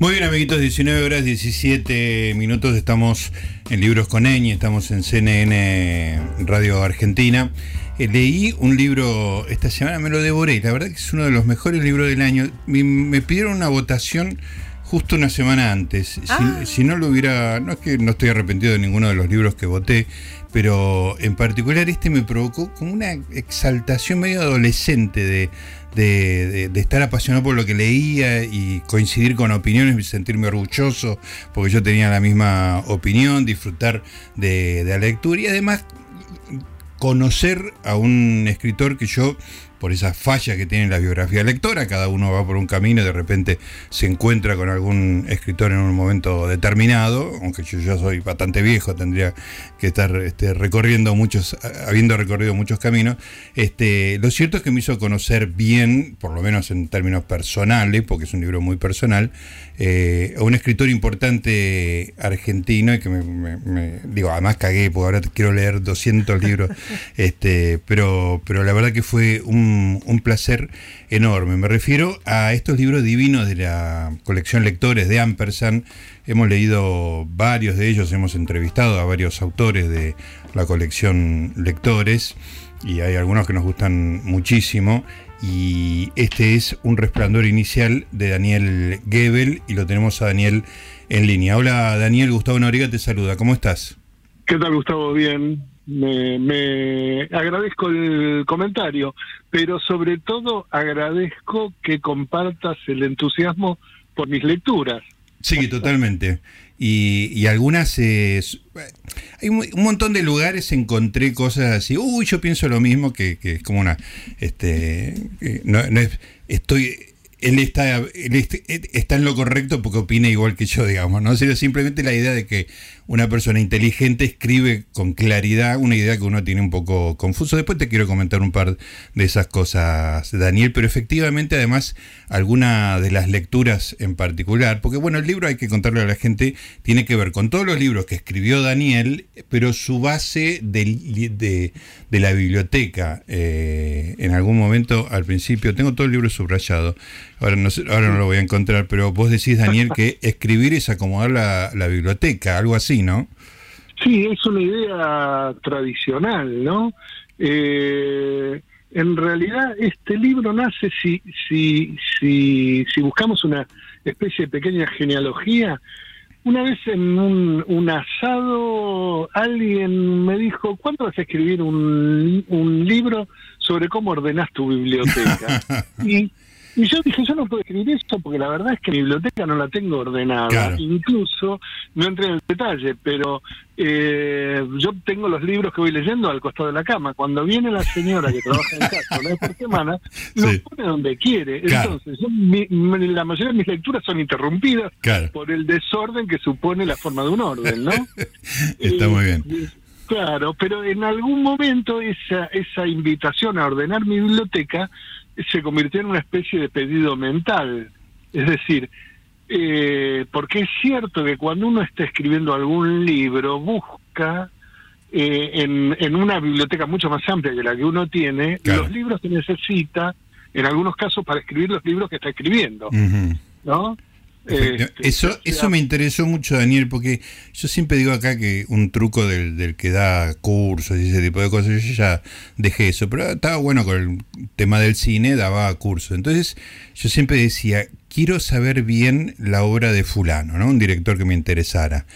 Muy bien, amiguitos, 19 horas 17 minutos. Estamos en Libros con Eñi, estamos en CNN Radio Argentina. Eh, leí un libro esta semana, me lo devoré. La verdad que es uno de los mejores libros del año. Me, pidieron una votación justo una semana antes. Ah. Si, no lo hubiera. No es que no estoy arrepentido de ninguno de los libros que voté, pero en particular este me provocó como una exaltación medio adolescente de de, estar apasionado por lo que leía y coincidir con opiniones y sentirme orgulloso porque yo tenía la misma opinión, disfrutar de, de la lectura y además conocer a un escritor que yo por esas fallas que tiene la biografía lectora, cada uno va por un camino y de repente se encuentra con algún escritor en un momento determinado, aunque yo ya soy bastante viejo, tendría que estar este, recorriendo muchos, habiendo recorrido muchos caminos. Este, lo cierto es que me hizo conocer bien, por lo menos en términos personales, porque es un libro muy personal, eh, a un escritor importante argentino y que me, digo, además cagué, porque ahora quiero leer 200 libros, este, pero, pero la verdad que fue un un, placer enorme. Me refiero a estos libros divinos de la colección Lectores de Ampersand. Hemos leído varios de ellos, hemos entrevistado a varios autores de la colección Lectores y hay algunos que nos gustan muchísimo. Y este es Un resplandor inicial de Daniel Gebel y lo tenemos a Daniel en línea. Hola Daniel, Gustavo Noriga te saluda. ¿Cómo estás? ¿Qué tal Gustavo? Bien me, agradezco el comentario, pero sobre todo agradezco que compartas el entusiasmo por mis lecturas. Sí, totalmente. Y, y algunas... Eh, hay un, montón de lugares encontré cosas así. Uy, yo pienso lo mismo que, que es como una... este no, no es, Estoy él está, está en lo correcto porque opina igual que yo, digamos, ¿no? Sino simplemente la idea de que una persona inteligente escribe con claridad una idea que uno tiene un poco confuso. Después te quiero comentar un par de esas cosas, Daniel, pero efectivamente además alguna de las lecturas en particular, porque bueno, el libro hay que contarle a la gente, tiene que ver con todos los libros que escribió Daniel, pero su base de, de, la biblioteca, eh, en algún momento al principio, tengo todo el libro subrayado, ahora no, ahora no lo voy a encontrar, pero vos decís, Daniel, que escribir es acomodar la, la biblioteca, algo así. ¿no? Sí, es una idea tradicional, ¿no? Eh, en realidad este libro nace si, si, si, si buscamos una especie de pequeña genealogía. Una vez en un, un asado alguien me dijo, ¿cuándo vas a escribir un, un libro sobre cómo ordenás tu biblioteca? y y yo dije, yo no puedo escribir esto porque la verdad es que mi biblioteca no la tengo ordenada. Incluso, no entré en el detalle, pero eh, yo tengo los libros que voy leyendo al costado de la cama. Cuando viene la señora que trabaja en casa una vez por semana, los pone donde quiere. Entonces, la mayoría de mis lecturas son interrumpidas por el desorden que supone la forma de un orden, ¿no? Está muy bien. Eh, claro, pero en algún momento esa, esa invitación a ordenar mi biblioteca se convirtió en una especie de pedido mental. Es decir, eh, porque es cierto que cuando uno está escribiendo algún libro, busca eh, en, en, una biblioteca mucho más amplia que la que uno tiene, los libros que necesita, en algunos casos, para escribir los libros que está escribiendo. ¿No? Este, eso, eso me interesó mucho, Daniel, porque yo siempre digo acá que un truco del, del, que da cursos y ese tipo de cosas, yo ya dejé eso, pero estaba bueno con el tema del cine, daba cursos. Entonces yo siempre decía, quiero saber bien la obra de fulano, ¿no? Un director que me interesara.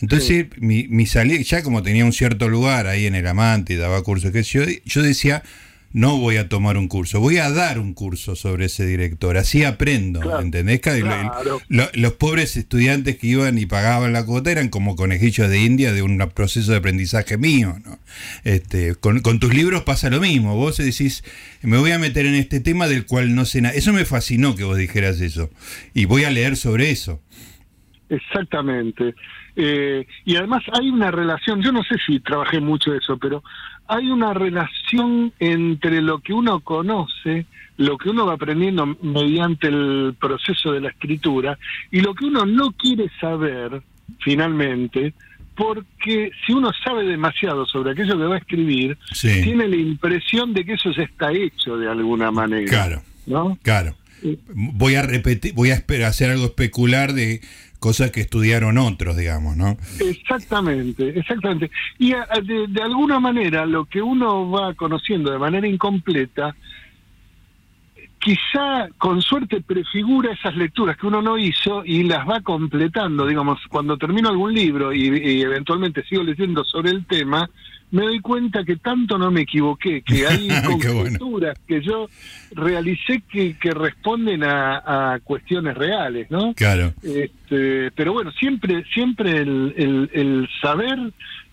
Entonces, mi, mi salida, ya como tenía un cierto lugar ahí en el amante y daba cursos, que yo, yo decía, no voy a tomar un curso, voy a dar un curso sobre ese director, así aprendo, ¿entendés? los pobres estudiantes que iban y pagaban la cuota eran como conejillos de India de un proceso de aprendizaje mío, ¿no? Este, con, tus libros pasa lo mismo, vos decís, me voy a meter en este tema del cual no sé nada, eso me fascinó que vos dijeras eso, y voy a leer sobre eso. Exactamente. Eh, y además hay una relación, yo no sé si trabajé mucho eso, pero hay una relación entre lo que uno conoce, lo que uno va aprendiendo mediante el proceso de la escritura, y lo que uno no quiere saber finalmente, porque si uno sabe demasiado sobre aquello que va a escribir, tiene la impresión de que eso ya está hecho de alguna manera. Claro. ¿no? Claro. voy a repetir, voy a hacer algo especular de cosas que estudiaron otros, digamos, ¿no? Exactamente, exactamente. Y de, de alguna manera lo que uno va conociendo de manera incompleta quizá con suerte prefigura esas lecturas que uno no hizo y las va completando. Digamos, cuando termino algún libro y, eventualmente sigo leyendo sobre el tema, me doy cuenta que tanto no me equivoqué, que hay conjeturas que yo realicé que, que responden a, cuestiones reales, ¿no? Claro. Este, pero bueno, siempre, siempre el, el, el saber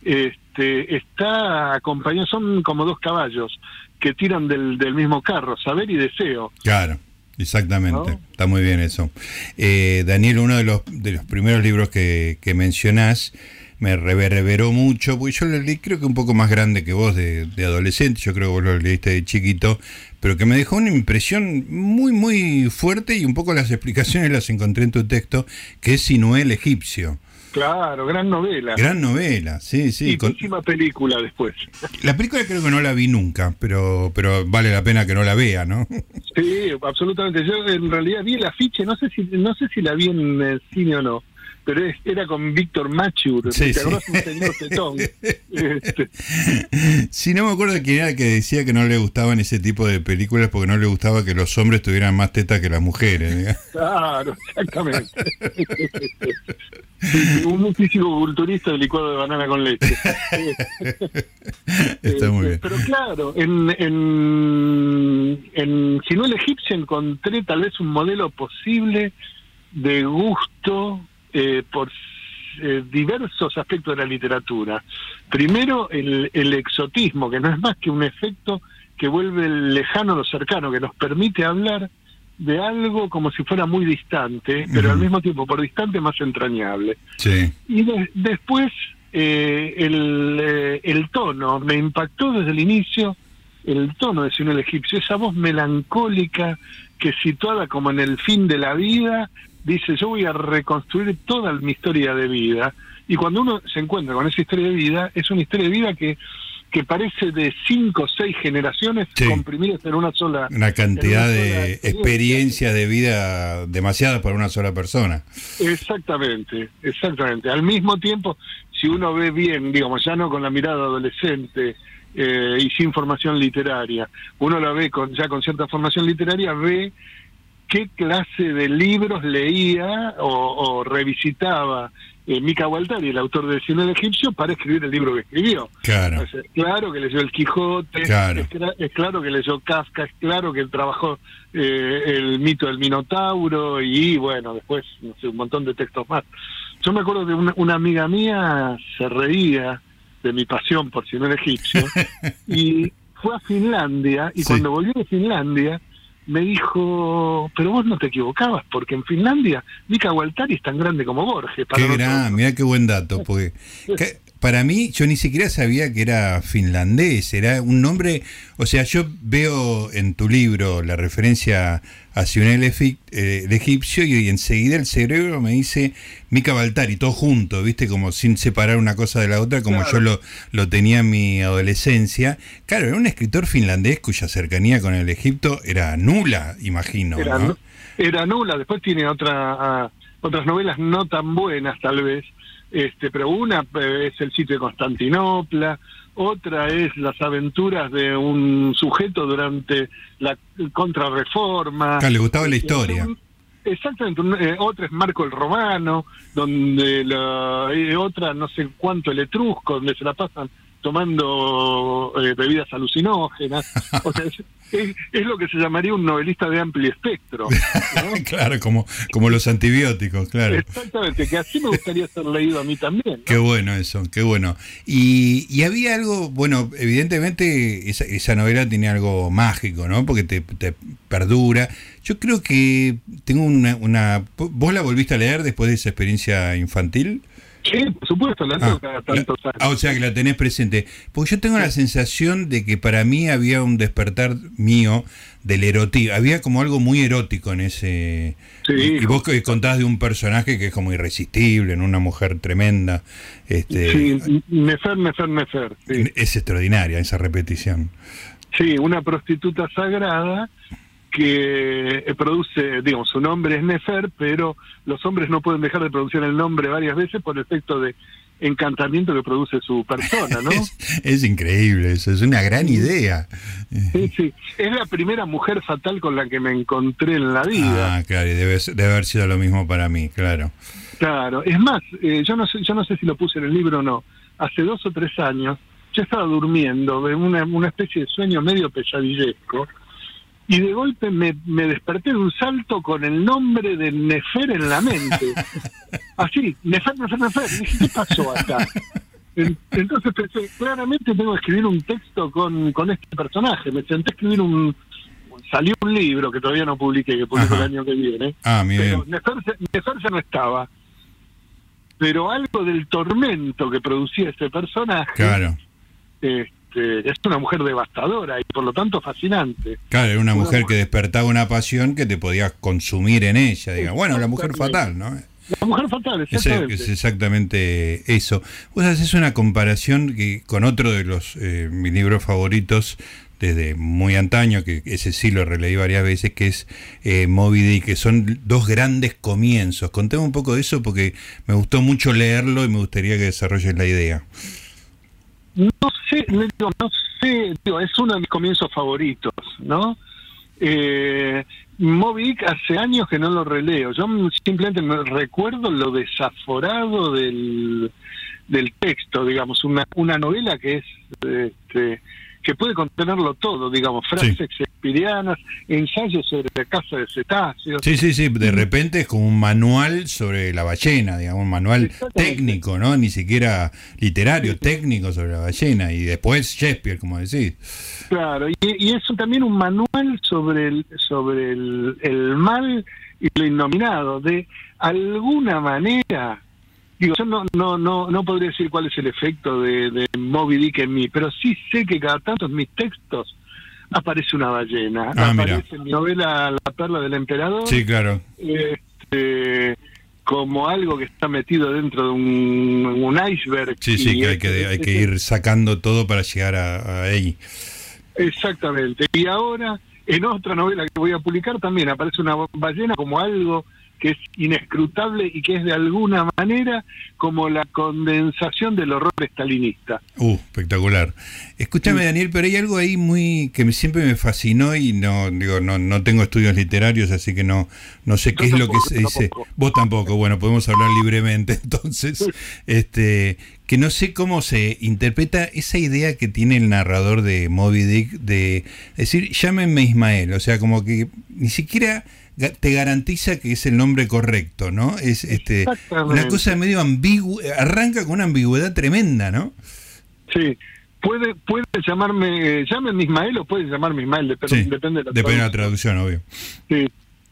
este, está acompañado, son como dos caballos que tiran del, del mismo carro, saber y deseo. Claro. Exactamente, está muy bien eso. Eh, Daniel, uno de los, de los primeros libros que, que mencionás me reverberó mucho, porque yo lo leí creo que un poco más grande que vos de, de, adolescente, yo creo que vos lo leíste de chiquito, pero que me dejó una impresión muy, muy fuerte y un poco las explicaciones las encontré en tu texto, que es Sinuel egipcio. Claro, gran novela. Gran novela, sí, sí. Y con... película después. La película creo que no la vi nunca, pero pero vale la pena que no la vea, ¿no? Sí, absolutamente. Yo en realidad vi el afiche, no sé si no sé si la vi en el cine o no pero era con Víctor Machur, sí, sí. un este. Sí, no me acuerdo de quién era que decía que no le gustaban ese tipo de películas porque no le gustaba que los hombres tuvieran más tetas que las mujeres. Claro, exactamente. un físico culturista de licuado de banana con leche. Está muy bien. Pero claro, en, en, en si no el egipcio encontré tal vez un modelo posible de gusto eh, por eh, diversos aspectos de la literatura. Primero, el, el, exotismo, que no es más que un efecto que vuelve lejano lo cercano, que nos permite hablar de algo como si fuera muy distante, pero al mismo tiempo, por distante, más entrañable. Y después, eh, el, el tono, me impactó desde el inicio el tono de Cine el Egipcio, esa voz melancólica que situada como en el fin de la vida, dice, yo voy a reconstruir toda mi historia de vida. Y cuando uno se encuentra con esa historia de vida, es una historia de vida que, que parece de cinco o seis generaciones comprimidas en una sola. Una cantidad de experiencias de vida demasiada para una sola persona. Exactamente, exactamente. Al mismo tiempo, si uno ve bien, digamos, ya no con la mirada adolescente, eh, y sin formación literaria. Uno la ve con, ya con cierta formación literaria, ve qué clase de libros leía o, revisitaba eh, Mika Gualtari, el autor de Cine del Egipcio, para escribir el libro que escribió. Claro. Es claro que leyó El Quijote, Es, claro que leyó Kafka, es claro que él trabajó eh, el mito del Minotauro y bueno, después, no sé, un montón de textos más. Yo me acuerdo de una, una amiga mía se reía de mi pasión por Cine egipcio, y fue a Finlandia, y cuando volvió de Finlandia, me dijo, pero vos no te equivocabas, porque en Finlandia Mika Waltari es tan grande como Borges. qué gran, mira qué buen dato, porque para mí yo ni siquiera sabía que era finlandés, era un nombre, o sea, yo veo en tu libro la referencia a Sionel eh, el egipcio y, enseguida el cerebro me dice Mika Baltari, todo junto, viste, como sin separar una cosa de la otra, como yo lo, lo tenía en mi adolescencia. Claro, era un escritor finlandés cuya cercanía con el Egipto era nula, imagino. Era, era nula, después tiene otra, ah, otras novelas no tan buenas tal vez, este, pero una eh, es el sitio de Constantinopla, otra es las aventuras de un sujeto durante la contrarreforma. le gustaba la historia. Exactamente, eh, otra es Marco el Romano, donde la, eh, otra no sé cuánto el Etrusco, donde se la pasan tomando bebidas alucinógenas. O sea, es, lo que se llamaría un novelista de amplio espectro. claro, como, como los antibióticos, claro. Exactamente, que así me gustaría ser leído a mí también. Qué bueno eso, qué bueno. Y, y había algo, bueno, evidentemente esa, esa, novela tiene algo mágico, ¿no? Porque te, te perdura. Yo creo que tengo una, una... ¿Vos la volviste a leer después de esa experiencia infantil? Sí, por supuesto, la ah, ah, o sea que la tenés presente. Porque yo tengo la sensación de que para mí había un despertar mío del erotismo. Había como algo muy erótico en ese. Sí, y, vos que contás de un personaje que es como irresistible, en una mujer tremenda. Este, sí, Nefer, Nefer, Nefer. Es extraordinaria esa repetición. Sí, una prostituta sagrada que eh, produce, digamos, su nombre es Nefer, pero los hombres no pueden dejar de producir el nombre varias veces por efecto de encantamiento que produce su persona, ¿no? es, increíble eso, es una gran idea. Sí, sí, es la primera mujer fatal con la que me encontré en la vida. Ah, claro, y debe, debe haber sido lo mismo para mí, claro. Claro, es más, eh, yo, no sé, yo no sé si lo puse en el libro o no, hace dos o tres años yo estaba durmiendo, en una, una especie de sueño medio pesadillesco, y de golpe me, desperté de un salto con el nombre de Nefer en la mente. Así, Nefer, Nefer, Nefer. dije, ¿qué pasó acá? Entonces pensé, claramente tengo que escribir un texto con, con este personaje. Me senté a escribir un... Salió un libro que todavía no publiqué, que publico el año que viene. Ah, pero Nefer, Nefer ya no estaba. Pero algo del tormento que producía ese personaje... Claro. Eh, este, es una mujer devastadora y por lo tanto fascinante. Claro, era una, mujer, que despertaba una pasión que te podías consumir en ella, diga. Bueno, la mujer fatal, ¿no? La mujer fatal, exactamente. Es, exactamente eso. Vos haces una comparación que, con otro de los eh, mis libros favoritos desde muy antaño, que ese sí lo releí varias veces, que es eh, Moby Dick, que son dos grandes comienzos. Contame un poco de eso porque me gustó mucho leerlo y me gustaría que desarrolles la idea. No sé, no sé, es uno de mis comienzos favoritos, ¿no? Eh, Moby hace años que no lo releo. Yo simplemente me recuerdo lo desaforado del, del texto, digamos, una, una novela que es este, que puede contenerlo todo, digamos, frases shakespearianas, ensayos sobre la casa de cetáceos. Sí, sí, sí, de repente es como un manual sobre la ballena, digamos, un manual técnico, ¿no? Ni siquiera literario, técnico sobre la ballena, y después Shakespeare, como decís. Claro, y, y es también un manual sobre el, sobre el, el mal y lo innominado, de alguna manera Digo, yo no, no, no, no podría decir cuál es el efecto de, de Moby Dick en mí, pero sí sé que cada tanto en mis textos aparece una ballena. Ah, aparece en mi novela La perla del emperador. Sí, claro. Este, como algo que está metido dentro de un, iceberg. Sí, sí, que hay que, hay que ir sacando todo para llegar a, a ahí. Exactamente. Y ahora, en otra novela que voy a publicar, también aparece una ballena como algo que es inescrutable y que es de alguna manera como la condensación del horror estalinista. Uh, espectacular. Escúchame, Daniel, pero hay algo ahí muy que siempre me fascinó y no digo no no tengo estudios literarios, así que no no sé qué es lo que se dice. Vos tampoco. Bueno, podemos hablar libremente, entonces, este que no sé cómo se interpreta esa idea que tiene el narrador de Moby Dick de decir, llámenme Ismael, o sea, como que ni siquiera te garantiza que es el nombre correcto, ¿no? Es este una cosa medio ambigua, arranca con una ambigüedad tremenda, ¿no? Sí. Puede, puede llamarme, llámenme Ismael o puede llamarme Ismael, depende, depende de la depende de la traducción, obvio. Sí.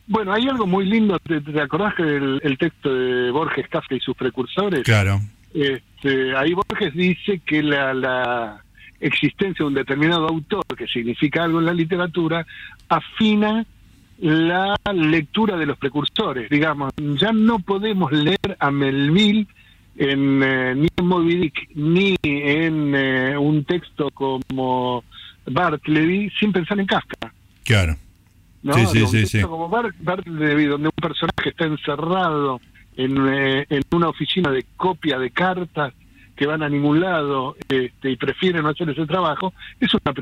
Bueno, hay algo muy lindo, ¿te, acordás que el, texto de Borges, Kafka y sus precursores? Claro. Este, ahí Borges dice que la, la existencia de un determinado autor, que significa algo en la literatura, afina la lectura de los precursores, digamos, ya no podemos leer a Melville en, eh, ni en Moby Dick, ni en eh, un texto como Bartleby sin pensar en Kafka. Claro. ¿No? Sí, sí, sí, como Bartleby, donde un personaje está encerrado en, eh, en una oficina de copia de cartas que van a ningún lado este, y prefieren no hacer ese trabajo, es una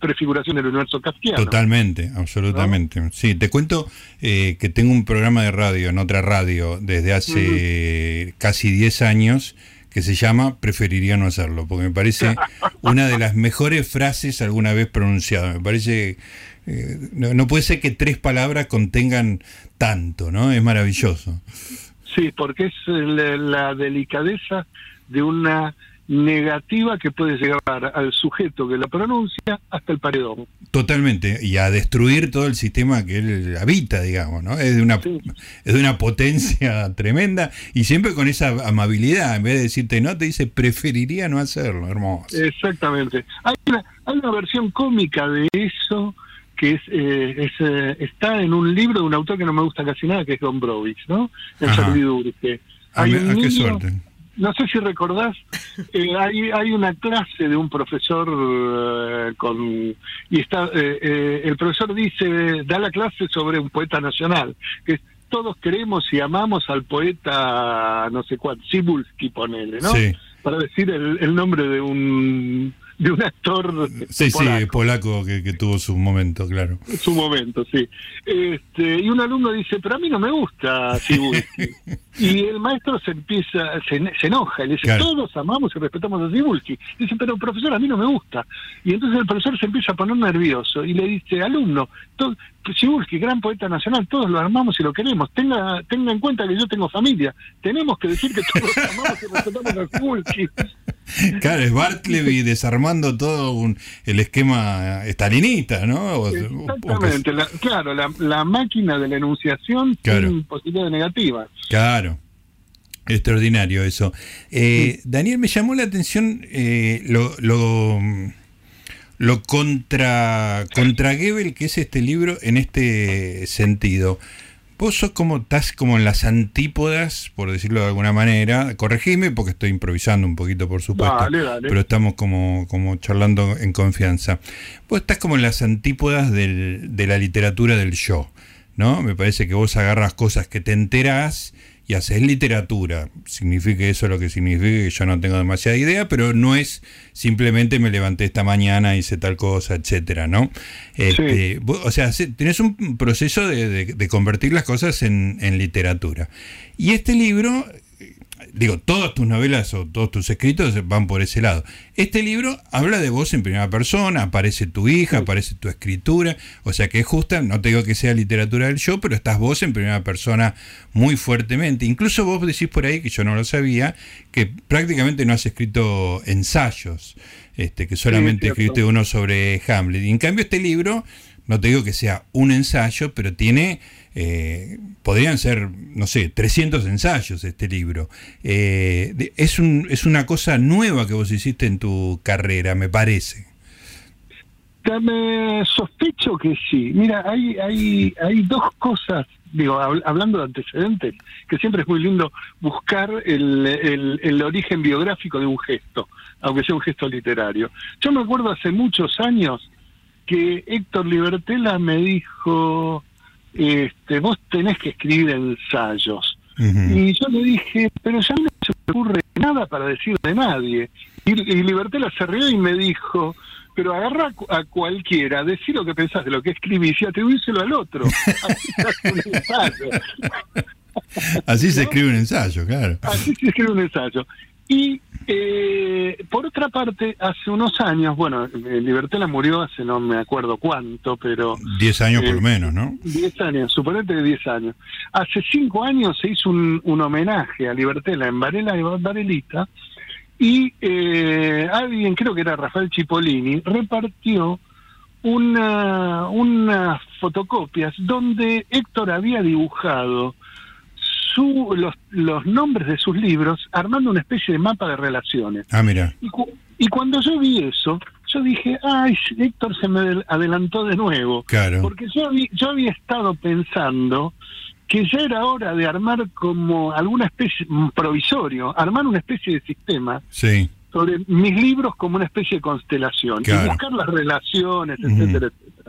prefiguración del universo kafkiano. Totalmente, absolutamente. Sí, te cuento eh, que tengo un programa de radio en otra radio desde hace casi 10 años que se llama Preferiría no hacerlo, porque me parece una de las mejores frases alguna vez pronunciadas. Me parece, eh, no, puede ser que tres palabras contengan tanto, ¿no? Es maravilloso. Sí, porque es la delicadeza de una negativa que puede llegar al sujeto que la pronuncia hasta el paredón. Totalmente, y a destruir todo el sistema que él habita, digamos, ¿no? Es de una, es de una potencia tremenda y siempre con esa amabilidad, en vez de decirte no, te dice preferiría no hacerlo, hermoso. Exactamente. Hay una, hay una versión cómica de eso que es, eh, es eh, está en un libro de un autor que no me gusta casi nada, que es Don Brovich, ¿no? En servidumbre. Hay un qué suerte no sé si recordás, eh, hay, hay una clase de un profesor eh, con y está eh, el profesor dice da la clase sobre un poeta nacional que todos queremos y amamos al poeta no sé cuál Cibulski ponele, ¿no? Para decir el nombre de un de un actor sí, polaco. Sí, polaco que, tuvo su momento, claro. Su momento, sí. Este, y un alumno dice, pero a mí no me gusta Cibulski. y el maestro se empieza, se, enoja, y le dice, todos amamos y respetamos a Cibulski. Dice, pero profesor, a mí no me gusta. Y entonces el profesor se empieza a poner nervioso y le dice, alumno, Cibulski, gran poeta nacional, todos lo amamos y lo queremos. Tenga, tenga en cuenta que yo tengo familia. Tenemos que decir que todos amamos y respetamos a Cibulski. Claro, es Bartleby desarmando todo un, el esquema estalinista, ¿no? Exactamente, claro, la, máquina de la enunciación sin posibilidades negativas. Claro. Extraordinario eso. Eh, Daniel, me llamó la atención eh, lo, lo, lo, contra, contra Gebel que es este libro en este sentido. Vos sos como, estás como en las antípodas, por decirlo de alguna manera. Corregime porque estoy improvisando un poquito, por supuesto. Pero estamos como, como charlando en confianza. Vos estás como en las antípodas del, de la literatura del yo, ¿no? Me parece que vos agarras cosas que te enterás y haces literatura. Signifique eso lo que signifique, que yo no tengo demasiada idea, pero no es simplemente me levanté esta mañana, hice tal cosa, etcétera, ¿no? Este, o sea, tenés un proceso de, convertir las cosas en, en literatura. Y este libro digo, todas tus novelas o todos tus escritos van por ese lado. Este libro habla de vos en primera persona, aparece tu hija, aparece tu escritura, o sea que es justa, no te digo que sea literatura del yo, pero estás vos en primera persona muy fuertemente. Incluso vos decís por ahí, que yo no lo sabía, que prácticamente no has escrito ensayos, este, que solamente escribiste uno sobre Hamlet. Y en cambio este libro, no te digo que sea un ensayo, pero tiene podrían ser, no sé, 300 ensayos este libro. Eh, es, un, es una cosa nueva que vos hiciste en tu carrera, me parece. Me sospecho que sí. Mira, hay, hay, hay dos cosas, digo, hablando de antecedentes, que siempre es muy lindo buscar el, el, el origen biográfico de un gesto, aunque sea un gesto literario. Yo me acuerdo hace muchos años que Héctor Libertela me dijo, este, vos tenés que escribir ensayos. Y yo le dije, pero ya no se me ocurre nada para decir de nadie. Y, y Libertela se rió y me dijo, pero agarra a cualquiera, decir lo que pensás de lo que escribís y atribuíselo al otro. Así se escribe un ensayo, claro. Así se escribe un ensayo. Y eh, por otra parte, hace unos años, bueno, eh, Libertela murió hace no me acuerdo cuánto, pero... Diez años por lo eh, menos, ¿no? Diez años, suponete que diez años. Hace cinco años se hizo un, homenaje a Libertela en Varela y Varelita, y eh, alguien, creo que era Rafael Cipollini, repartió una, unas fotocopias donde Héctor había dibujado los, los nombres de sus libros armando una especie de mapa de relaciones. Ah, mira. Y, cuando yo vi eso, yo dije, ay, Héctor se me adelantó de nuevo. Claro. Porque yo, yo había estado pensando que ya era hora de armar como alguna especie, provisorio, armar una especie de sistema sí. sobre mis libros como una especie de constelación y buscar las relaciones, etcétera, etcétera.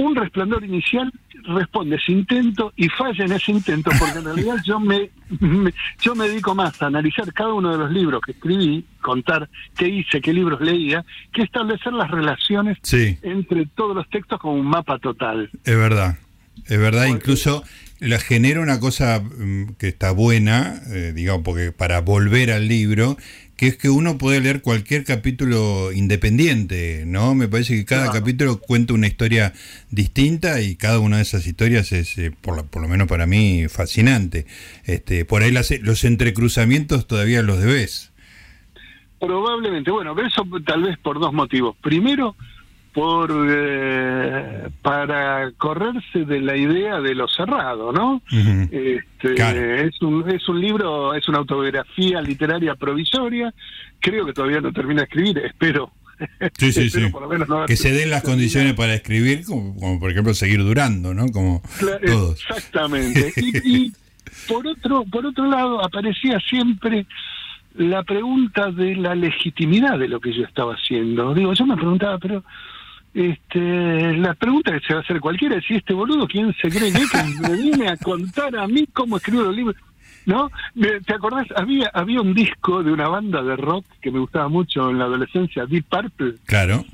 Un resplandor inicial responde ese intento y falla en ese intento, porque en realidad yo me, yo me dedico más a analizar cada uno de los libros que escribí, contar qué hice, qué libros leía, que establecer las relaciones entre todos los textos como un mapa total. Es verdad, es verdad, incluso la genera una cosa mm, que está buena, eh, digamos, porque para volver al libro, que es que uno puede leer cualquier capítulo independiente, ¿no? Me parece que cada capítulo cuenta una historia distinta y cada una de esas historias es, eh, por, por, lo menos para mí, fascinante. Este, por ahí los entrecruzamientos todavía los debes. Probablemente, bueno, eso tal vez por dos motivos. Primero, por eh, para correrse de la idea de lo cerrado, ¿no? este, es un es un libro, es una autobiografía literaria provisoria. Creo que todavía no termina de escribir, espero. Sí, sí, sí. que se den las condiciones para escribir, como, por ejemplo seguir durando, ¿no? Como todos. Exactamente. y, por otro, por otro lado, aparecía siempre la pregunta de la legitimidad de lo que yo estaba haciendo. Digo, yo me preguntaba, pero este, la pregunta que se va a hacer cualquiera es si este boludo, ¿quién se cree que, que me viene a contar a mí cómo escribo los libros? ¿No? ¿Te acordás? Había, había un disco de una banda de rock que me gustaba mucho en la adolescencia, Deep Purple. Claro.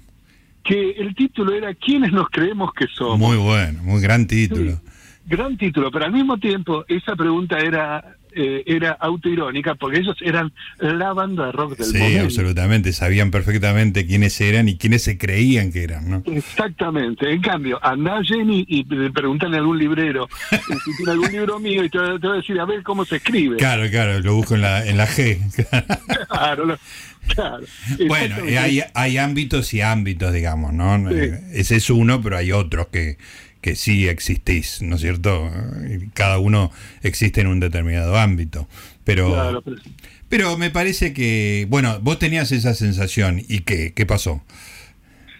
Que el título era ¿Quiénes nos creemos que somos? Muy bueno, muy gran título. gran título, pero al mismo tiempo esa pregunta era eh, era autoirónica porque ellos eran la banda de rock del sí, absolutamente, sabían perfectamente quiénes eran y quiénes se creían que eran, ¿no? Exactamente. En cambio, andá Jenny y preguntarle a algún librero si tiene algún libro mío y te, va a decir, a ver cómo se escribe. Claro, claro, lo busco en la, en la G. claro, Claro, bueno, hay, hay ámbitos y ámbitos, digamos, ¿no? Ese es uno, pero hay otros que, que sí existís, ¿no es cierto? Cada uno existe en un determinado ámbito. Pero, pero... me parece que, bueno, vos tenías esa sensación y qué, qué pasó.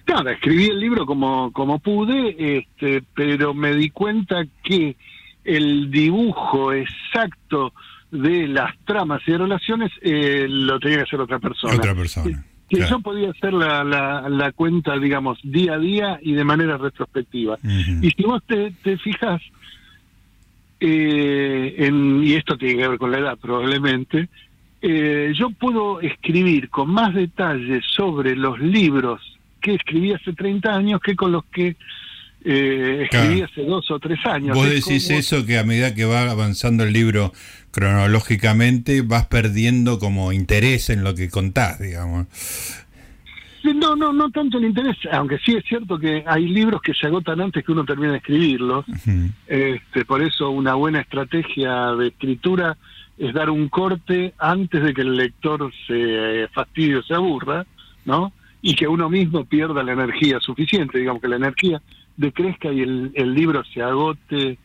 Nada, escribí el libro como, como pude, este, pero me di cuenta que el dibujo exacto de las tramas y relaciones eh, lo tenía que hacer otra persona. Otra persona que yo podía hacer la, la, cuenta, digamos, día a día y de manera retrospectiva. Y si vos te, te fijas, eh, en, y esto tiene que ver con la edad probablemente, eh, yo puedo escribir con más detalle sobre los libros que escribí hace 30 años que con los que eh, escribí hace dos o tres años. Vos decís eso que a medida que va avanzando el libro cronológicamente vas perdiendo como interés en lo que contás, digamos. No, no, no tanto el interés, aunque sí es cierto que hay libros que se agotan antes que uno termine de escribirlos. este, por eso una buena estrategia de escritura es dar un corte antes de que el lector se fastidie o se aburra, ¿no? Y que uno mismo pierda la energía suficiente, digamos que la energía decrezca y el, el libro se agote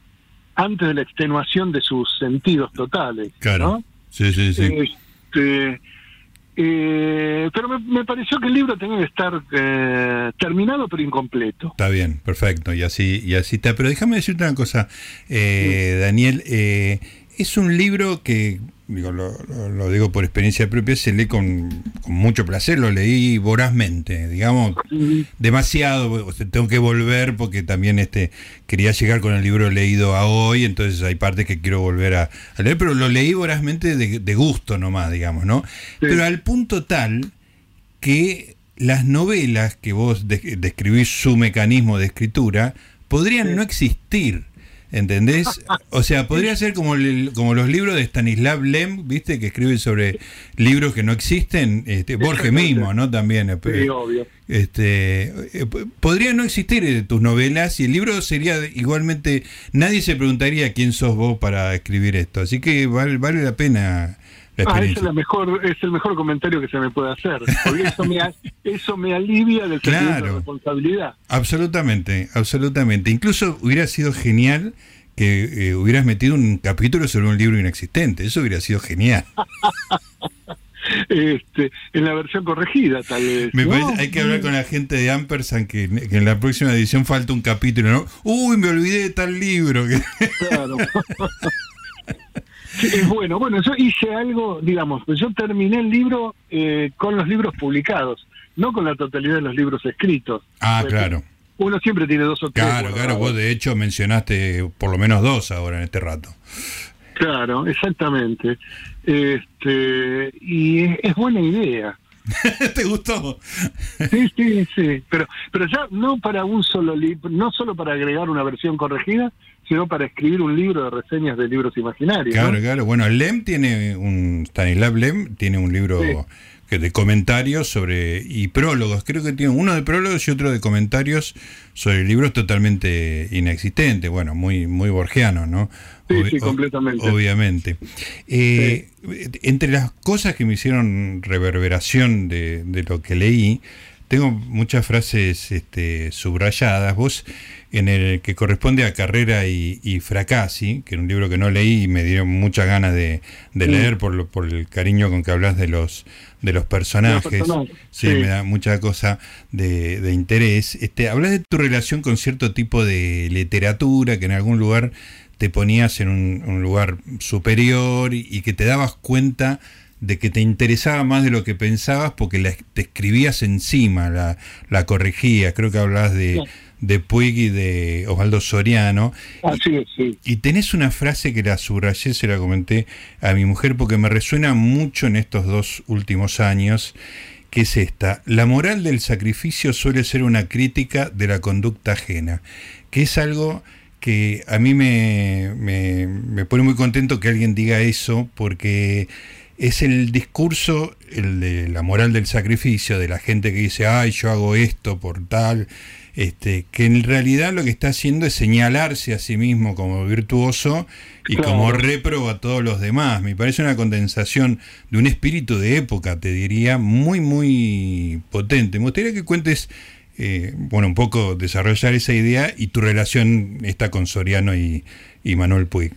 antes de la extenuación de sus sentidos totales. Claro. Sí, sí, sí. Este, eh, pero me, pareció que el libro tenía que estar eh, terminado pero incompleto. Está bien, perfecto, y así y así está. Pero déjame decirte una cosa, eh, Daniel, es un libro que digo, lo, digo por experiencia propia, se lee con, mucho placer, lo leí vorazmente, digamos, demasiado, tengo que volver porque también este quería llegar con el libro leído a hoy, entonces hay partes que quiero volver a, leer, pero lo leí vorazmente de, gusto nomás, digamos, ¿no? Pero al punto tal que las novelas que vos describís su mecanismo de escritura podrían no existir ¿Entendés? O sea, podría ser como, como los libros de Stanislav Lem, ¿viste? Que escribe sobre libros que no existen. Este, Borges mismo, ¿no? También. Eh, sí, obvio. Este, eh, podría no existir eh, tus novelas y el libro sería igualmente. Nadie se preguntaría quién sos vos para escribir esto. Así que vale, vale la pena. Ah, es, la mejor, es el mejor comentario que se me puede hacer. Porque eso me, eso me alivia del claro, de responsabilidad. Absolutamente, absolutamente. Incluso hubiera sido genial que eh, hubieras metido un capítulo sobre un libro inexistente. Eso hubiera sido genial. este, en la versión corregida, tal vez. hay que hablar con la gente de Ampersand que, en la próxima edición falta un capítulo, ¿no? Uy, me olvidé de tal libro. Claro. es bueno, bueno, yo hice algo, digamos, yo terminé el libro eh, con los libros publicados, no con la totalidad de los libros escritos. Ah, claro uno siempre tiene dos o tres. Claro, claro, vos de hecho mencionaste por lo menos dos ahora en este rato. Claro, exactamente. Este, y es, buena idea. ¿Te gustó? Sí, sí, sí. Pero, pero ya no para un solo libro, no solo para agregar una versión corregida, sino para escribir un libro de reseñas de libros imaginarios. Claro, claro. Bueno, Lem tiene un, Stanislav Lem tiene un libro de comentarios sobre y prólogos. Creo que tiene uno de prólogos y otro de comentarios sobre libros totalmente inexistentes. Bueno, muy muy borgiano, ¿no? Sí, sí, completamente. Obviamente. Eh, entre las cosas que me hicieron reverberación de, de lo que leí, tengo muchas frases este, subrayadas. Vos, en el que corresponde a Carrera y, y Fracassi, que era un libro que no leí y me dieron muchas ganas de, leer por, por el cariño con que hablas de los, de los personajes. Sí, me da mucha cosa de, interés. Este, hablas de tu relación con cierto tipo de literatura que en algún lugar te ponías en un, lugar superior y, que te dabas cuenta de que te interesaba más de lo que pensabas porque te escribías encima, la, la corregías. Creo que hablabas de, de Puig y de Osvaldo Soriano. Así es, sí. Y tenés una frase que la subrayé, se la comenté a mi mujer porque me resuena mucho en estos dos últimos años, que es esta. La moral del sacrificio suele ser una crítica de la conducta ajena, que es algo que a mí me, me, pone muy contento que alguien diga eso, porque es el discurso, el de la moral del sacrificio, de la gente que dice, ay, yo hago esto por tal, este, que en realidad lo que está haciendo es señalarse a sí mismo como virtuoso y como repro a todos los demás. Me parece una condensación de un espíritu de época, te diría, muy, muy potente. Me gustaría que cuentes eh, bueno, un poco desarrollar esa idea y tu relación está con Soriano y, Manuel Puig.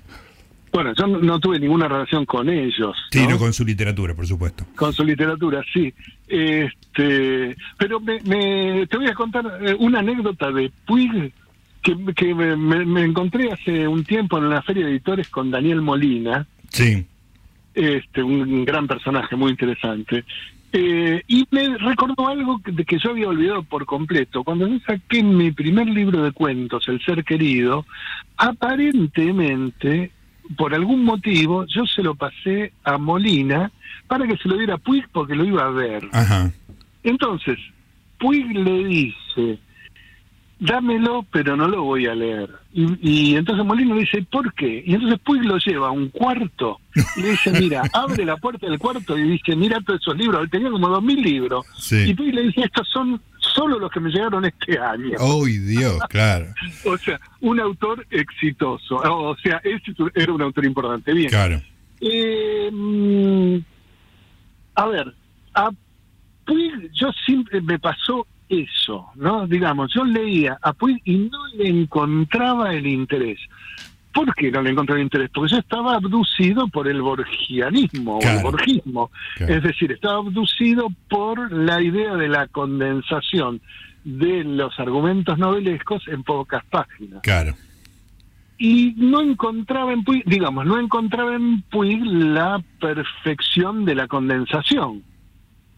Bueno, yo no, tuve ninguna relación con ellos. Sí, ¿no? con su literatura, por supuesto. Con su literatura, sí. Este, pero me, te voy a contar eh, una anécdota de Puig que, que me, encontré hace un tiempo en la feria de editores con Daniel Molina. Sí. Este, un gran personaje muy interesante. Eh, y me recordó algo de que yo había olvidado por completo. Cuando yo saqué mi primer libro de cuentos, El Ser Querido, aparentemente, por algún motivo, yo se lo pasé a Molina para que se lo diera a Puig porque lo iba a ver. Entonces, Puig le dice, dámelo, pero no lo voy a leer. Y, entonces Molino dice, ¿por qué? Y entonces Puig lo lleva a un cuarto y le dice, mira, abre la puerta del cuarto y dice, mira todos esos libros. Él tenía como dos mil libros. Y Puig le dice, estos son solo los que me llegaron este año. ¡Uy, Dios! Claro. o sea, un autor exitoso. O sea, ese era un autor importante. Bien. Claro. Eh, mm, a ver, a Puig yo siempre me pasó eso, ¿no? Digamos, yo leía a Puig y no le encontraba el interés. ¿Por qué no le encontraba el interés? Porque yo estaba abducido por el borgianismo o el borgismo. Es decir, estaba abducido por la idea de la condensación de los argumentos novelescos en pocas páginas. Claro. Y no encontraba en Puig, digamos, no encontraba en Puig la perfección de la condensación.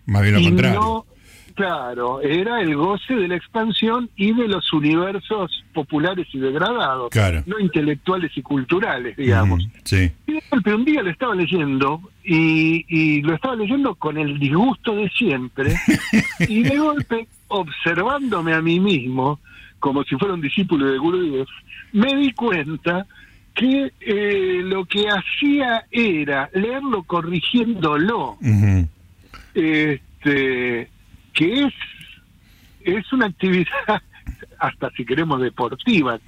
Más bien lo contrario. Claro, era el goce de la expansión y de los universos populares y degradados, no intelectuales y culturales, digamos. sí. Y de golpe un día lo estaba leyendo y, lo estaba leyendo con el disgusto de siempre y de golpe observándome a mí mismo como si fuera un discípulo de Gurdjieff, me di cuenta que eh, lo que hacía era leerlo corrigiéndolo. Este que es, es una actividad hasta si queremos deportiva,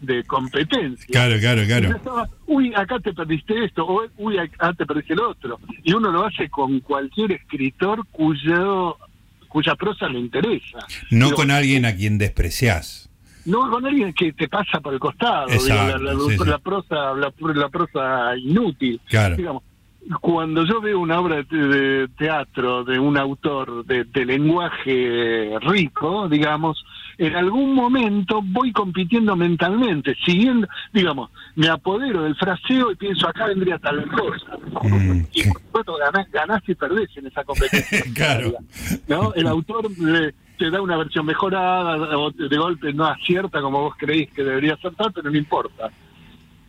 de competencia. Claro, claro, claro. uy, acá te perdiste esto, o uy, acá te perdiste el otro. Y uno lo hace con cualquier escritor cuyo cuya prosa le interesa. No con alguien a quien desprecias. No con alguien que te pasa por el costado, la, prosa la, prosa inútil. Claro. Digamos, cuando yo veo una obra de, teatro de un autor de, lenguaje rico, digamos, en algún momento voy compitiendo mentalmente, siguiendo, digamos, me apodero del fraseo y pienso, acá vendría tal cosa. Mm, y por supuesto ganás, y perdés en esa competencia. claro. ¿no? El autor eh, te da una versión mejorada, o de golpe no acierta como vos creís que debería acertar, pero no importa.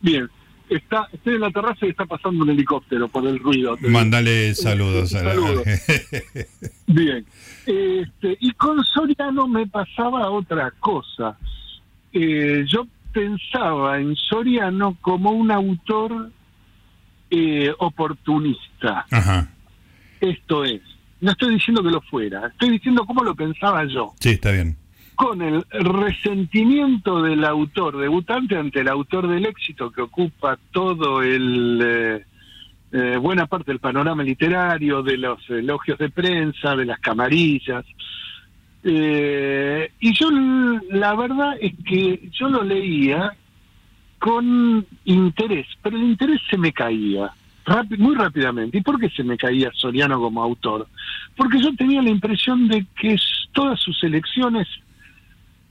Bien, está, estoy en la terraza y está pasando un helicóptero por el ruido. Mándale saludos. A Bien. Este, y con Soriano me pasaba otra cosa. Eh, yo pensaba en Soriano como un autor eh, oportunista. Esto es, no estoy diciendo que lo fuera, estoy diciendo cómo lo pensaba yo. Sí, está bien con el resentimiento del autor debutante ante el autor del éxito que ocupa todo el eh, eh, buena parte del panorama literario, de los elogios de prensa, de las camarillas. Eh, y yo la verdad es que yo lo leía con interés, pero el interés se me caía muy rápidamente. ¿Y por qué se me caía Soriano como autor? Porque yo tenía la impresión de que todas sus elecciones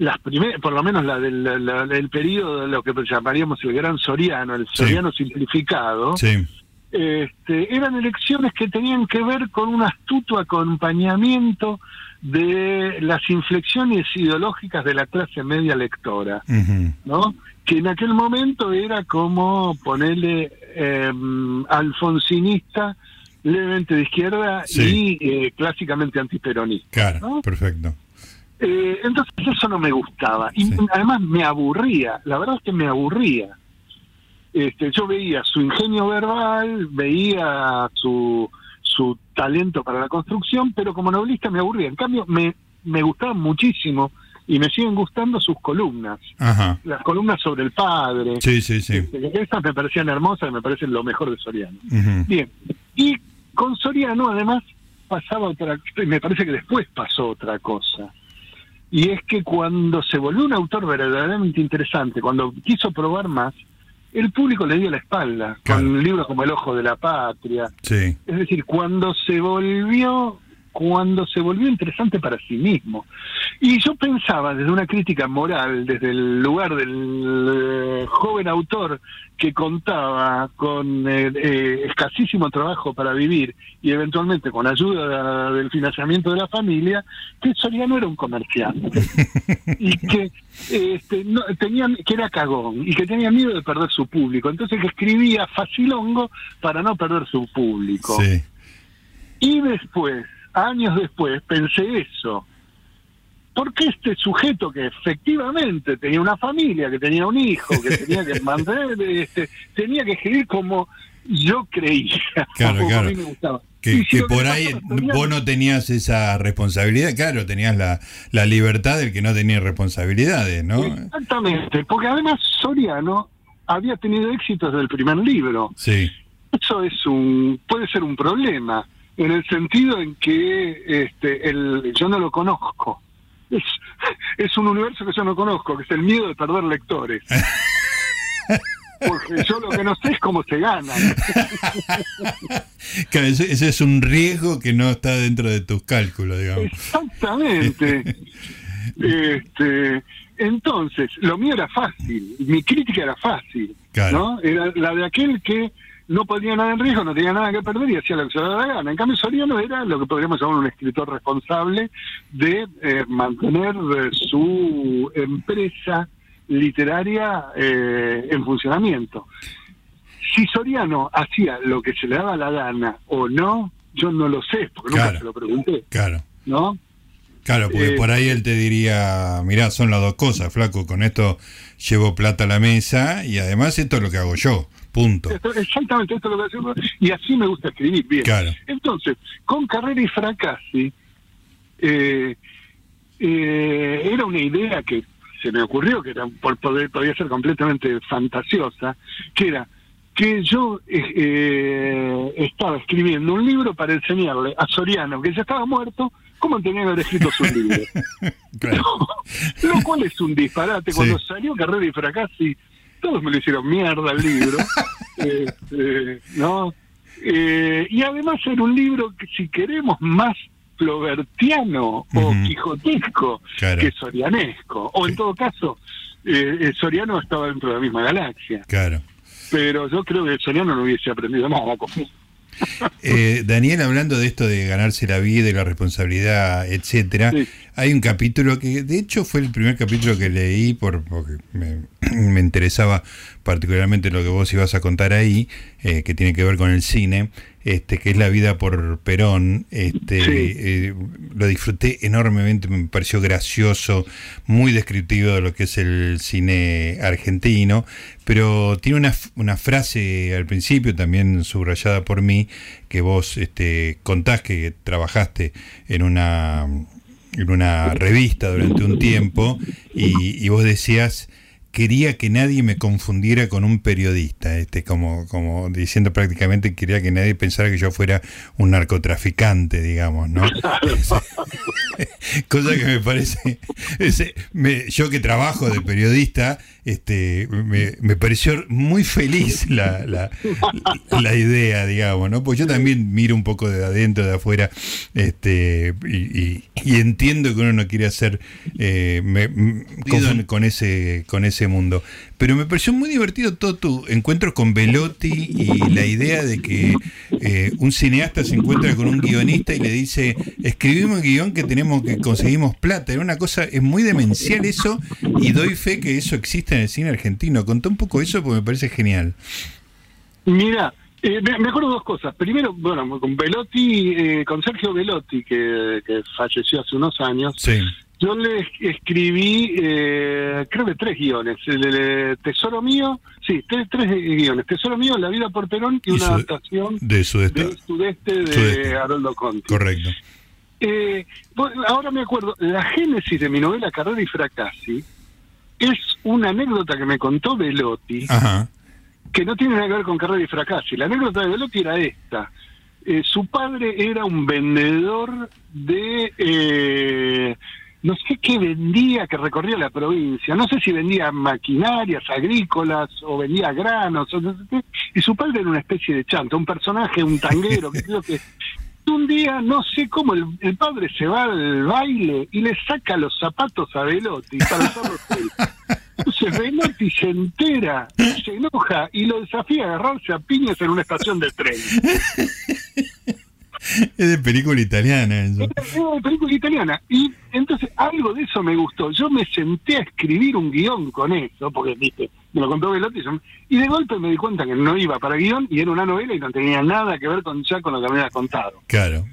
las primeras, por lo menos la del, la- del periodo de lo que llamaríamos el gran Soriano, el Sí. Soriano simplificado, Sí. este, eran elecciones que tenían que ver con un astuto acompañamiento de las inflexiones ideológicas de la clase media lectora. ¿no? Que en aquel momento era como ponerle eh, alfonsinista, levemente de izquierda Sí. y eh, clásicamente antiperonista. Claro, ¿no? perfecto. Eh, entonces eso no me gustaba y Sí. además me aburría, la verdad es que me aburría. Este, yo veía su ingenio verbal, veía su, su talento para la construcción, pero como novelista me aburría. En cambio, me, me gustaban muchísimo y me siguen gustando sus columnas, Ajá. las columnas sobre el padre. Sí, sí, sí. Este, Esas me parecían hermosas y me parecen lo mejor de Soriano. Bien, y con Soriano además pasaba otra, me parece que después pasó otra cosa. Y es que cuando se volvió un autor verdaderamente interesante, cuando quiso probar más, el público le dio la espalda, Claro. con libros como El Ojo de la Patria. Sí. Es decir, cuando se volvió cuando se volvió interesante para sí mismo. Y yo pensaba desde una crítica moral, desde el lugar del eh, joven autor que contaba con eh, eh, escasísimo trabajo para vivir y eventualmente con ayuda del financiamiento de la familia, que Soriano era un comerciante y que este, no, tenía, que era cagón y que tenía miedo de perder su público. Entonces que escribía facilongo para no perder su público. Sí. Y después, años después, pensé eso. Porque este sujeto que efectivamente tenía una familia, que tenía un hijo, que tenía que mantener, este, tenía que escribir como yo creía, Claro, como claro. a mí me gustaba. Que, si por ahí pasaba a Soriano- vos no tenías esa responsabilidad, claro, tenías la, la libertad del que no tenía responsabilidades, ¿no? Exactamente, porque además Soriano había tenido éxito desde el primer libro. Sí, Eso es un puede ser un problema en el sentido en que este el yo no lo conozco. Es, es un universo que yo no conozco, que es el miedo de perder lectores. Porque yo lo que no sé es cómo se ganan. claro, ese, ese es un riesgo que no está dentro de tus cálculos, digamos. Exactamente. Este, entonces, lo mío era fácil, mi crítica era fácil, Claro. ¿no? Era la de aquel que no ponía nada en riesgo, no tenía nada que perder y hacía lo que se le daba la gana. En cambio, Soriano era lo que podríamos llamar un escritor responsable de eh, mantener eh, su empresa literaria eh, en funcionamiento. Si Soriano hacía lo que se le daba la gana o no, yo no lo sé, porque nunca se lo pregunté, Claro. ¿no? Claro, porque Eh, por ahí él te diría, mirá, son las dos cosas, flaco, con esto llevo plata a la mesa y además esto es lo que hago yo, punto. Exactamente esto es lo que hacemos y así me gusta escribir bien. Claro. Entonces, con Carrera y Fracassi, eh, eh, era una idea que se me ocurrió, que era por poder, podía ser completamente fantasiosa, que era que yo eh, eh, estaba escribiendo un libro para enseñarle a Soriano, que ya estaba muerto, cómo tenía que haber escrito su libro. Claro. Lo cual es un disparate. Sí. Cuando salió Carrera y Fracassi, todos me lo hicieron mierda el libro. Este, ¿no? Eh, y además era un libro que, si queremos, más flobertiano o Ujú. quijotesco Claro. que sorianesco. O en todo caso, eh, Soriano estaba dentro de la misma galaxia. Claro. Pero yo creo que Soriano no hubiese aprendido más. Eh, Daniel, hablando de esto de ganarse la vida y la responsabilidad, etcétera, Sí. hay un capítulo que, de hecho, fue el primer capítulo que leí por, porque me, me interesaba particularmente lo que vos ibas a contar ahí, eh, que tiene que ver con el cine, este, que es la vida por Perón. Este, Sí. eh, lo disfruté enormemente, me pareció gracioso, muy descriptivo de lo que es el cine argentino, pero tiene una, una frase al principio, también subrayada por mí, que vos este, contás que trabajaste en una, en una revista durante un tiempo y, y vos decías quería que nadie me confundiera con un periodista, este, como, como diciendo prácticamente quería que nadie pensara que yo fuera un narcotraficante, digamos, ¿no? Cosa que me parece, ese- me- yo que trabajo de periodista, este, me, pareció muy feliz la, la, idea, digamos, ¿no? Pues yo también miro un poco de adentro, de afuera, este, y, entiendo que uno no quiere hacer eh, con, ese, con ese mundo. Pero me pareció muy divertido todo tu encuentro con Velotti y la idea de que eh, un cineasta se encuentra con un guionista y le dice, escribimos un guion que tenemos que conseguimos plata. Era una cosa, es muy demencial eso y doy fe que eso existe en el cine argentino. Contó un poco eso porque me parece genial. Mira, eh, me, acuerdo dos cosas. Primero, bueno, con Velotti, eh, con Sergio Velotti, que, que, falleció hace unos años. Sí. Yo le escribí, eh, creo que tres guiones. El de Tesoro Mío, sí, tres, tres guiones. Tesoro Mío, La vida por Perón y, una adaptación de Sudeste, de, sudeste de Haroldo Conti. Correcto. Eh, ahora me acuerdo, la génesis de mi novela Carrera y Fracassi es una anécdota que me contó Velotti, que no tiene nada que ver con Carrera y Fracassi. La anécdota de Velotti era esta. Eh, su padre era un vendedor de eh, no sé qué vendía que recorría la provincia, no sé si vendía maquinarias agrícolas o vendía granos, y su padre era una especie de chanto, un personaje, un tanguero, que creo que un día, no sé cómo, el, padre se va al baile y le saca los zapatos a Velotti para usarlos él. Entonces Velotti se entera, se enoja y lo desafía a agarrarse a piñas en una estación de tren. Es de película italiana eso. Es de película italiana. Y entonces algo de eso me gustó. Yo me senté a escribir un guion con eso, porque viste, me lo contó Velotti, y de golpe me di cuenta que no iba para guion y era una novela y no tenía nada que ver con ya con lo que me habías contado. Claro.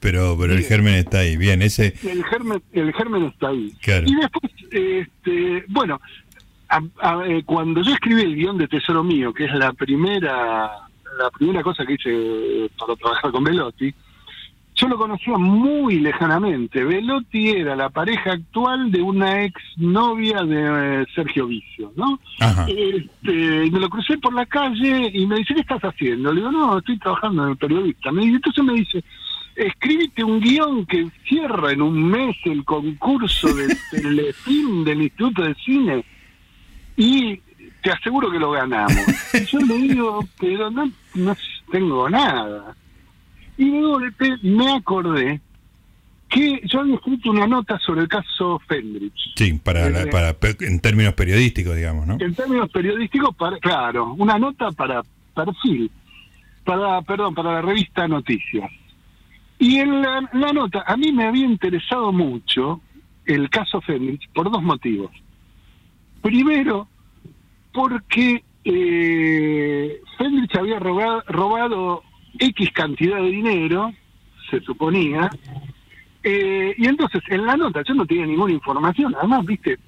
Pero, pero el germen está ahí, bien, ese... El germen, el germen está ahí. Claro. Y después, este, bueno, eh, cuando yo escribí el guion de Tesoro Mío, que es la primera la primera cosa que hice para trabajar con Velotti, yo lo conocía muy lejanamente. Velotti era la pareja actual de una ex novia de eh, Sergio Vicio, ¿no? Este, me lo crucé por la calle y me dice, ¿qué estás haciendo? Le digo, no, estoy trabajando en el periodista. Me dice, entonces me dice, escríbete un guion que cierra en un mes el concurso de Telefilm del Instituto de Cine y te aseguro que lo ganamos. yo le digo, pero no, no tengo nada. Y luego me acordé que yo había escrito una nota sobre el caso Fendrich. Sí, para, eh, para en términos periodísticos, digamos, ¿no? En términos periodísticos, para, claro, una nota para perfil, para, perdón, para la revista Noticias. Y en la, la nota, a mí me había interesado mucho el caso Fendrich por dos motivos. Primero, porque eh, Fendrich había robado, X cantidad de dinero, se suponía, eh, y entonces en la nota yo no tenía ninguna información. Además, viste,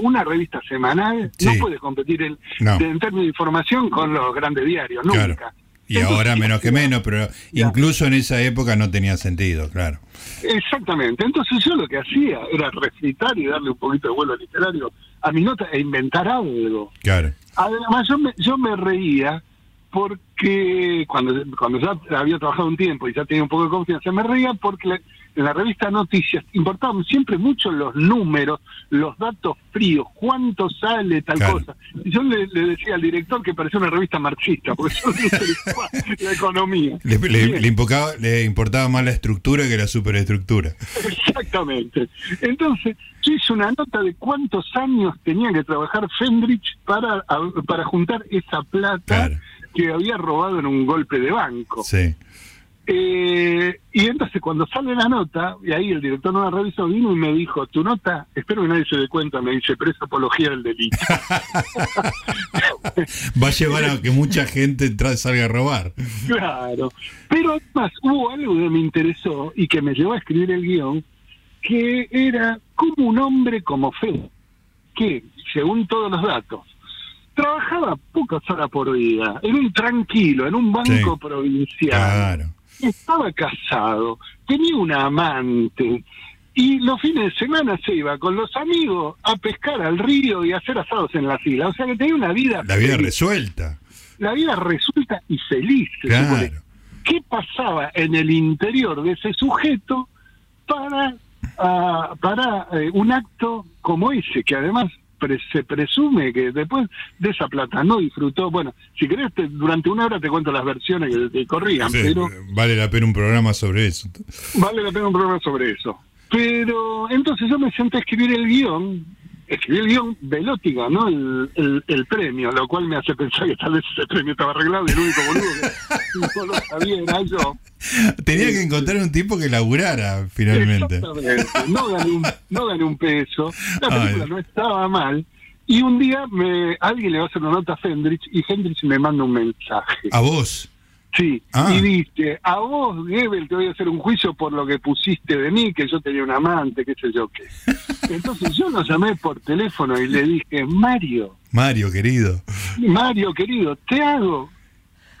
una revista semanal no puede competir en, términos de información con los grandes diarios, nunca. Y ahora menos que menos, pero incluso en esa época no tenía sentido, claro. Exactamente. Entonces yo lo que hacía era recitar y darle un poquito de vuelo literario a mi nota e inventar algo. Claro. Además yo me, yo me reía porque cuando, cuando ya había trabajado un tiempo y ya tenía un poco de confianza, me reía porque en la revista Noticias importaban siempre mucho los números, los datos fríos, cuánto sale tal cosa. Y yo le, decía al director que parecía una revista marxista, porque yo le la economía. Le, le, importaba más la estructura que la superestructura. Exactamente. Entonces, yo hice una nota de cuántos años tenía que trabajar Fendrich para, para juntar esa plata que había robado en un golpe de banco. Sí. Eh, y entonces cuando sale la nota, y ahí el director no la revisó, vino y me dijo, tu nota, espero que nadie se dé cuenta, me dice, pero es apología del delito. Va a llevar a que mucha gente salga a robar. Claro, pero además hubo algo que me interesó y que me llevó a escribir el guion, que era como un hombre como fe, que, según todos los datos, trabajaba pocas horas por día, en un tranquilo, en un banco provincial. Claro estaba casado, tenía una amante y los fines de semana se iba con los amigos a pescar al río y a hacer asados en la fila. O sea que tenía una vida... La vida resuelta. La vida resuelta y feliz. ¿Qué pasaba en el interior de ese sujeto para, ah, para eh, un acto como ese, que además se presume que después de esa plata no disfrutó. Bueno, si querés, durante una hora te cuento las versiones que, corrían, pero. Vale la pena un programa sobre eso. Vale la pena un programa sobre eso. Pero entonces yo me senté a escribir el guion escribí el guion, Velotti ganó el, el, premio, lo cual me hace pensar que tal vez ese premio estaba arreglado y el único boludo que no lo sabía era yo. Tenía que encontrar un tipo que laburara finalmente. No gané un, no gané un peso, la película no estaba mal. Y un día me, alguien le va a hacer una nota a Hendrix y Hendrix me manda un mensaje. ¿A vos? Sí, ah. y dice, a vos, Gebel, te voy a hacer un juicio por lo que pusiste de mí, que yo tenía un amante, qué sé yo qué. Entonces yo lo llamé por teléfono y le dije, Mario. Mario, querido. Mario, querido, te hago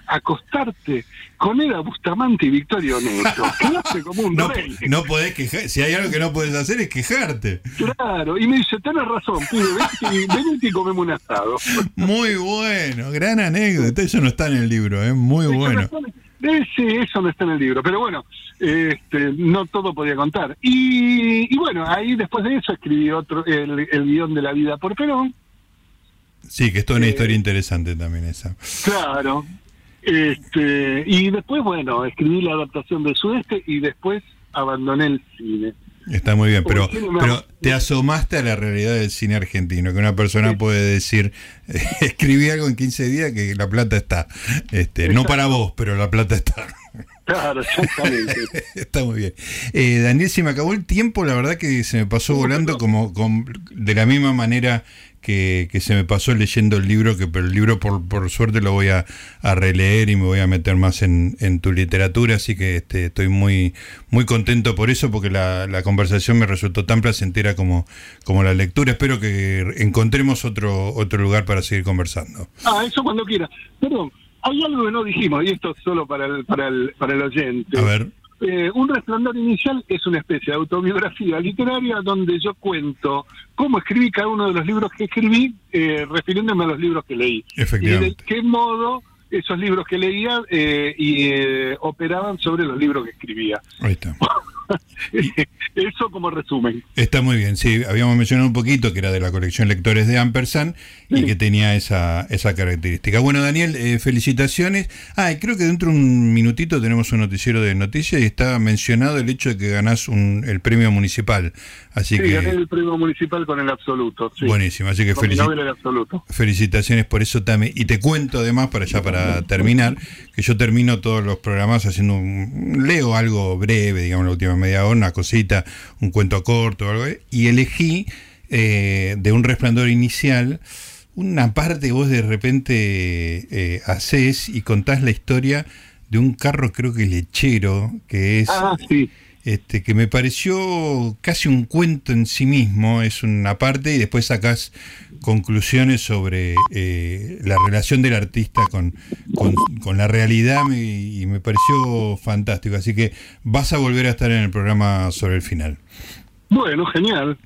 acostarte con Eda Bustamante y Victorio Neto. Quedaste como un no, No podés quejar, si hay algo que no puedes hacer es quejarte. Claro, y me dice, tenés razón, pibe, venite y comemos un asado. Muy bueno, gran anécdota, eso no está en el libro, es ¿eh? muy bueno. sí, eso no está en el libro, pero bueno, este, no todo podía contar. Y, bueno, ahí después de eso escribí otro, el, el guion de la vida por Perón. Sí, que es toda una eh, historia interesante también esa. Claro, este, y después, bueno, escribí la adaptación del Sudeste y después abandoné el cine. Está muy bien, pero, pero te asomaste a la realidad del cine argentino, que una persona puede decir, escribí algo en 15 días que la plata está. Este, no para vos, pero la plata está. Claro, exactamente. Está muy bien. Eh, Daniel, se me acabó el tiempo, la verdad que se me pasó volando como de la misma manera que, se me pasó leyendo el libro, que pero el libro por, por suerte lo voy a, releer y me voy a meter más en, tu literatura, así que este, estoy muy, muy contento por eso, porque la, la, conversación me resultó tan placentera como, como la lectura. Espero que encontremos otro, otro lugar para seguir conversando. Ah, eso cuando quiera. Perdón, hay algo que no dijimos, y esto es solo para el, para el, para el oyente. A ver. Eh, un resplandor inicial es una especie de autobiografía literaria donde yo cuento cómo escribí cada uno de los libros que escribí, eh, refiriéndome a los libros que leí. Efectivamente. Y de qué modo esos libros que leía eh, y eh, operaban sobre los libros que escribía. Ahí está. Eso como resumen. Está muy bien, sí, habíamos mencionado un poquito que era de la colección Lectores de Ampersand y que tenía esa, esa característica. Bueno, Daniel, eh, felicitaciones. Ah, y creo que dentro de un minutito tenemos un noticiero de noticias y está mencionado el hecho de que ganás un, el premio municipal. Así sí, que, gané el premio municipal con el absoluto. Buenísimo, así que felicitaciones por eso, Tame. Y te cuento además, para ya para terminar, que yo termino todos los programas haciendo un, leo algo breve, digamos, la última media hora, una cosita, un cuento corto, algo, y elegí eh, de un resplandor inicial una parte vos de repente eh, haces y contás la historia de un carro, creo que lechero, que es... Ah, sí. Este, que me pareció casi un cuento en sí mismo, es una parte, y después sacás conclusiones sobre eh, la relación del artista con, con, la realidad y, y, me pareció fantástico. Así que vas a volver a estar en el programa sobre el final. Bueno, genial.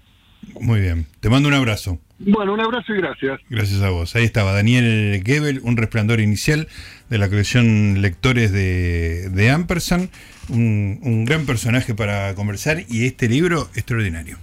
Muy bien, te mando un abrazo. Bueno, un abrazo y gracias. Gracias a vos. Ahí estaba Daniel Gebel, un resplandor inicial de la colección Lectores de, de Ampersand, un, un gran personaje para conversar y este libro extraordinario.